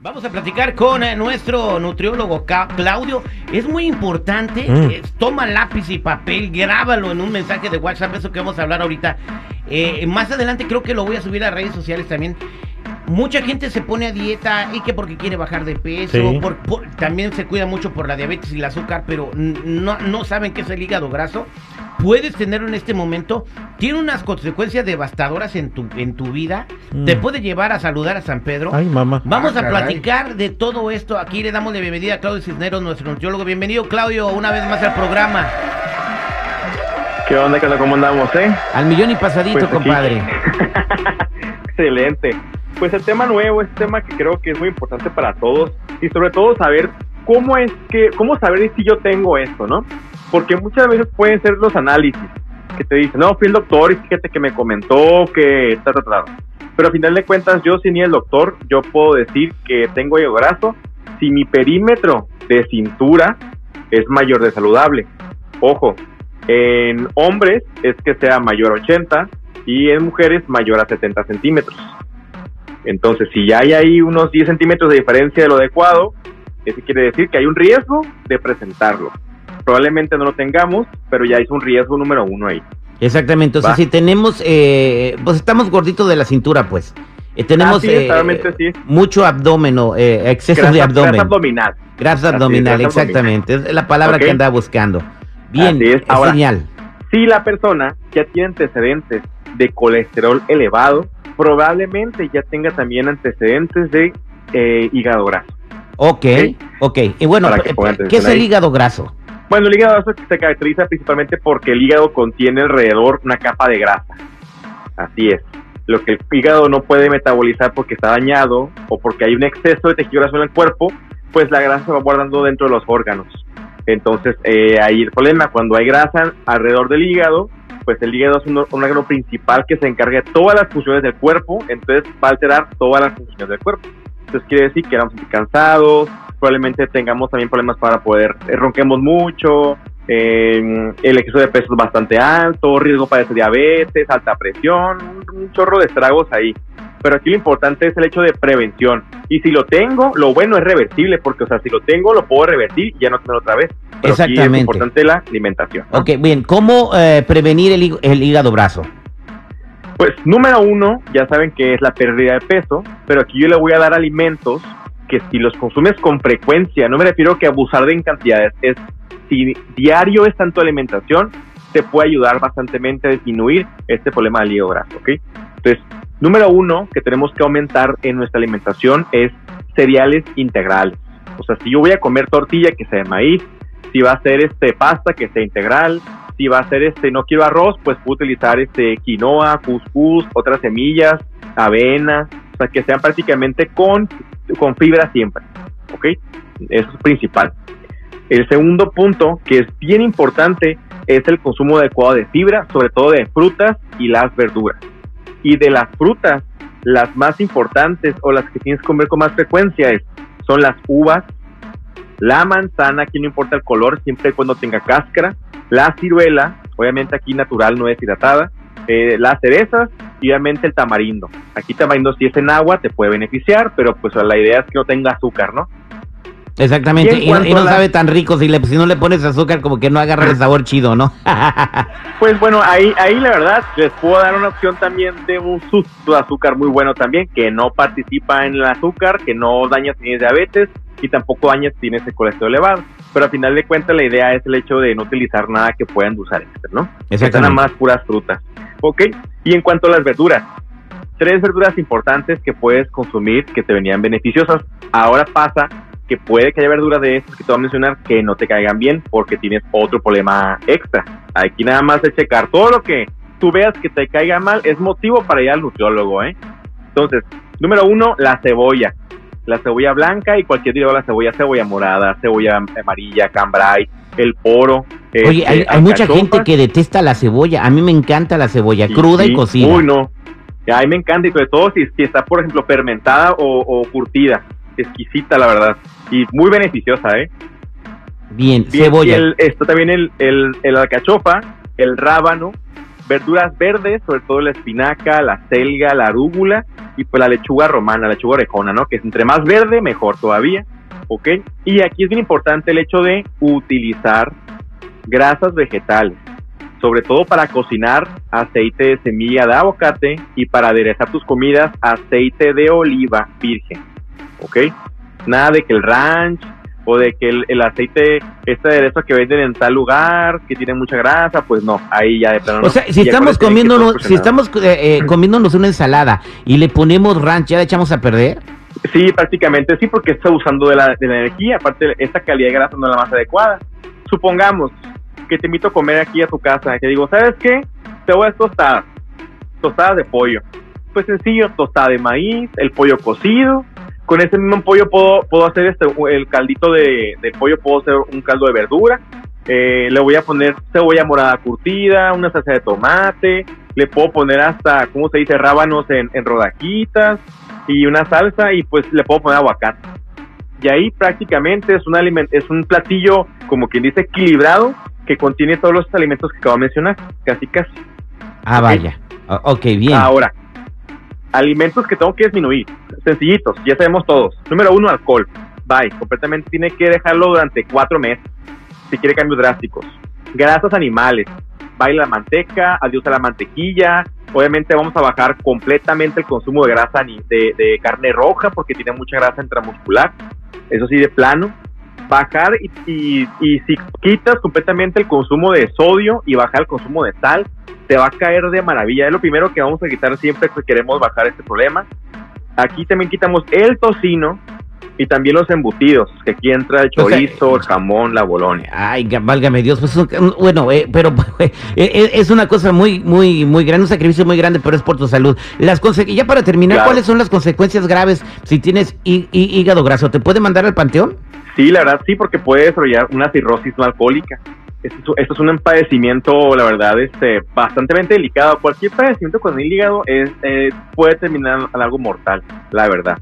Vamos a platicar con eh, nuestro nutriólogo Ca- Claudio. Es muy importante, Mm. eh, toma lápiz y papel, grábalo en un mensaje de WhatsApp, eso que vamos a hablar ahorita. Eh, más adelante creo que lo voy a subir a redes sociales también. Mucha gente se pone a dieta y que porque quiere bajar de peso, Sí. por- por- también se cuida mucho por la diabetes y el azúcar, pero n- no, no saben qué es el hígado graso. Puedes tenerlo en este momento, tiene unas consecuencias devastadoras en tu, en tu vida, Mm. te puede llevar a saludar a San Pedro. Ay, mamá. Vamos Ah, a caray. platicar de todo esto. Aquí le damos la bienvenida a Claudio Cisneros, nuestro nutriólogo. Bienvenido, Claudio, una vez más al programa. ¿Qué onda, qué onda? ¿Cómo andamos, eh? Al millón y pasadito, Pues compadre. Excelente. Pues el tema nuevo es un tema que creo que es muy importante para todos y sobre todo saber cómo es que, cómo saber si yo tengo esto, ¿no? Porque muchas veces pueden ser los análisis que te dicen, no, fui el doctor y fíjate que me comentó que ta, ta. Pero al final de cuentas, yo sin ir al doctor, yo puedo decir que tengo graso si mi perímetro de cintura es mayor de saludable. Ojo, en hombres es que sea mayor a 80 y en mujeres mayor a 70 centímetros. Entonces, si ya hay ahí unos 10 centímetros de diferencia de lo adecuado, eso quiere decir que hay un riesgo de presentarlo. Probablemente no lo tengamos, pero ya es un riesgo número uno ahí. Exactamente. O sea, Va. si tenemos, eh, pues estamos gorditos de la cintura, pues. Eh, tenemos Así es, eh, sí. mucho abdomen, eh, exceso de abdomen. grasa abdominal. Grasa es, abdominal, grasa exactamente. Es la palabra que andaba buscando. Bien, Así es. es Ahora- genial. Si la persona ya tiene antecedentes de colesterol elevado, probablemente ya tenga también antecedentes de hígado graso. Ok, ok. Y bueno, ¿qué es el hígado graso? Bueno, el hígado graso se caracteriza principalmente porque el hígado contiene alrededor una capa de grasa. Así es. Lo que el hígado no puede metabolizar porque está dañado o porque hay un exceso de tejido graso en el cuerpo, pues la grasa se va guardando dentro de los órganos. Entonces, eh, ahí el problema, cuando hay grasa alrededor del hígado, pues el hígado es un, un órgano principal que se encarga de todas las funciones del cuerpo, entonces va a alterar todas las funciones del cuerpo. Entonces quiere decir que vamos a sentir cansados, probablemente tengamos también problemas para poder, eh, ronquemos mucho, eh, el exceso de peso es bastante alto, riesgo para diabetes, alta presión, un, chorro de estragos ahí. Pero aquí lo importante es el hecho de prevención. Y si lo tengo, lo bueno es reversible, porque, o sea, si lo tengo, lo puedo revertir y ya no tenerlo otra vez. Pero sí es Exactamente. importante la alimentación. ¿no? Ok, bien. ¿Cómo eh, prevenir el, el hígado graso? Pues número uno, ya saben que es la pérdida de peso, pero aquí yo le voy a dar alimentos que si los consumes con frecuencia, no me refiero que abusar de en cantidades, es si diario es tanto alimentación, te puede ayudar bastantemente a disminuir este problema del hígado graso, ¿ok? Entonces, número uno que tenemos que aumentar en nuestra alimentación es cereales integrales. O sea, si yo voy a comer tortilla que sea de maíz, si va a ser este pasta que sea integral, si va a ser este no quiero arroz, pues puedo utilizar este quinoa, couscous, otras semillas, avena, o sea, que sean prácticamente con, con fibra siempre, ¿ok? Eso es principal. El segundo punto, que es bien importante, es el consumo adecuado de fibra, sobre todo de frutas y las verduras. Y de las frutas, las más importantes o las que tienes que comer con más frecuencia es, son las uvas, la manzana, aquí no importa el color, siempre y cuando tenga cáscara, la ciruela, obviamente aquí natural, no deshidratada, eh, las cerezas y obviamente el tamarindo. Aquí tamarindo si es en agua te puede beneficiar, pero pues la idea es que no tenga azúcar, ¿no? Exactamente. Y Y, no- y cuanto no a la- sabe tan rico si, le, si no le pones azúcar, como que no agarra el sabor chido, ¿no? Pues bueno, ahí, ahí la verdad les puedo dar una opción también de un susto de azúcar muy bueno también, que no participa en el azúcar, que no daña si diabetes y tampoco daña si tienes el colesterol elevado. Pero al final de cuentas la idea es el hecho de no utilizar nada que pueda endulzar extra, ¿no? Que sean nada más puras frutas. ¿Ok? Y en cuanto a las verduras, tres verduras importantes que puedes consumir que te venían beneficiosas. Ahora pasa que puede que haya verduras de estas que te voy a mencionar que no te caigan bien porque tienes otro problema extra. Aquí nada más es checar todo lo que tú veas que te caiga mal es motivo para ir al nutriólogo, ¿eh? Entonces, número uno, la cebolla. La cebolla blanca y cualquier tipo de la cebolla, cebolla morada, cebolla amarilla, cambray, el poro. Oye, hay, este, mucha gente que detesta la cebolla. A mí me encanta la cebolla cruda y cocida. Uy, no. A mí me encanta y sobre todo si, está, por ejemplo, fermentada o, curtida. Exquisita, la verdad. Y muy beneficiosa, ¿eh? Bien, cebolla. Y esto también el, el, el alcachofa, el rábano, verduras verdes, sobre todo la espinaca, la selga, la arúgula y pues la lechuga romana, la lechuga orejona, ¿no? Que es entre más verde, mejor todavía, ¿ok? Y aquí es bien importante el hecho de utilizar grasas vegetales, sobre todo para cocinar aceite de semilla de aguacate y para aderezar tus comidas aceite de oliva virgen, ¿ok? Nada de que el ranch, o de que el, aceite, este aderezo que venden en tal lugar, que tiene mucha grasa, pues no, ahí ya de plano. O sea, si estamos comiéndonos, si estamos eh, eh, comiéndonos una ensalada y le ponemos ranch, ¿ya la echamos a perder? Sí, prácticamente sí, porque está usando de la, de la energía, aparte esta calidad de grasa no es la más adecuada. Supongamos que te invito a comer aquí a tu casa, que digo, ¿sabes qué? Te voy a tostar tostadas de pollo. Pues sencillo, tostada de maíz, el pollo cocido, con ese mismo pollo puedo, puedo hacer este, el caldito de, pollo, puedo hacer un caldo de verdura. Eh, le voy a poner cebolla morada curtida, una salsa de tomate, le puedo poner hasta, ¿cómo se dice?, rábanos en, en rodajitas y una salsa y pues le puedo poner aguacate. Y ahí prácticamente es un, aliment es un platillo, como quien dice, equilibrado, que contiene todos los alimentos que acabo de mencionar, casi casi. Ah, vaya. Ok, bien. Ahora, alimentos que tengo que disminuir, sencillitos, ya sabemos todos. Número uno, alcohol. Bye, completamente tiene que dejarlo durante cuatro meses si quiere cambios drásticos. Grasas animales, bye la manteca, adiós a la mantequilla. Obviamente vamos a bajar completamente el consumo de grasa de, de carne roja porque tiene mucha grasa intramuscular. Eso sí, de plano bajar y, y, si quitas completamente el consumo de sodio y bajar el consumo de sal, te va a caer de maravilla. Es lo primero que vamos a quitar siempre que queremos bajar este problema. Aquí también quitamos el tocino, y también los embutidos, que aquí entra el chorizo, el jamón, la bolonia. Ay, válgame Dios, pues bueno, eh, pero eh, eh, es una cosa muy, muy, muy grande, un sacrificio muy grande, pero es por tu salud. Las ya para terminar, ¿cuáles son las consecuencias graves si tienes hígado graso? ¿Te puede mandar al panteón? Sí, la verdad sí, porque puede desarrollar una cirrosis no alcohólica. Esto, es un padecimiento, la verdad, este, bastante delicado. Cualquier padecimiento con el hígado es, puede terminar en algo mortal, la verdad.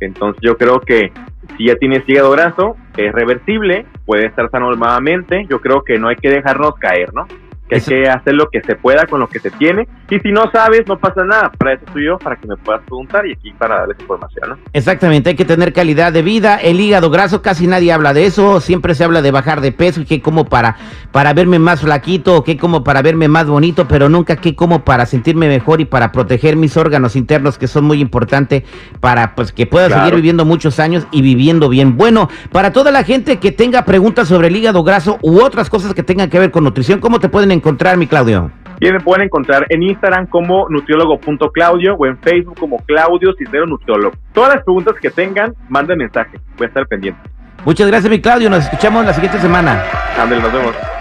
Entonces yo creo que si ya tienes hígado graso, es reversible, puede estar sano nuevamente. Yo creo que no hay que dejarnos caer, ¿no? que hay que hacer lo que se pueda con lo que se tiene. Y si no sabes, no pasa nada. Para eso estoy yo, para que me puedas preguntar y aquí para darles información. ¿no? Exactamente, hay que tener calidad de vida. El hígado graso, casi nadie habla de eso. Siempre se habla de bajar de peso y que como para, para verme más flaquito, o que como para verme más bonito, pero nunca que como para sentirme mejor y para proteger mis órganos internos que son muy importantes para pues que pueda seguir viviendo muchos años y viviendo bien. Bueno, para toda la gente que tenga preguntas sobre el hígado graso u otras cosas que tengan que ver con nutrición, ¿cómo te pueden encontrar, mi Claudio? Bien, me pueden encontrar en Instagram como nutriólogo.claudio o en Facebook como Claudio Cisnero Nutriólogo. Todas las preguntas que tengan, manden mensaje. Voy a estar pendiente. Muchas gracias, mi Claudio. Nos escuchamos la siguiente semana. Ándale, nos vemos.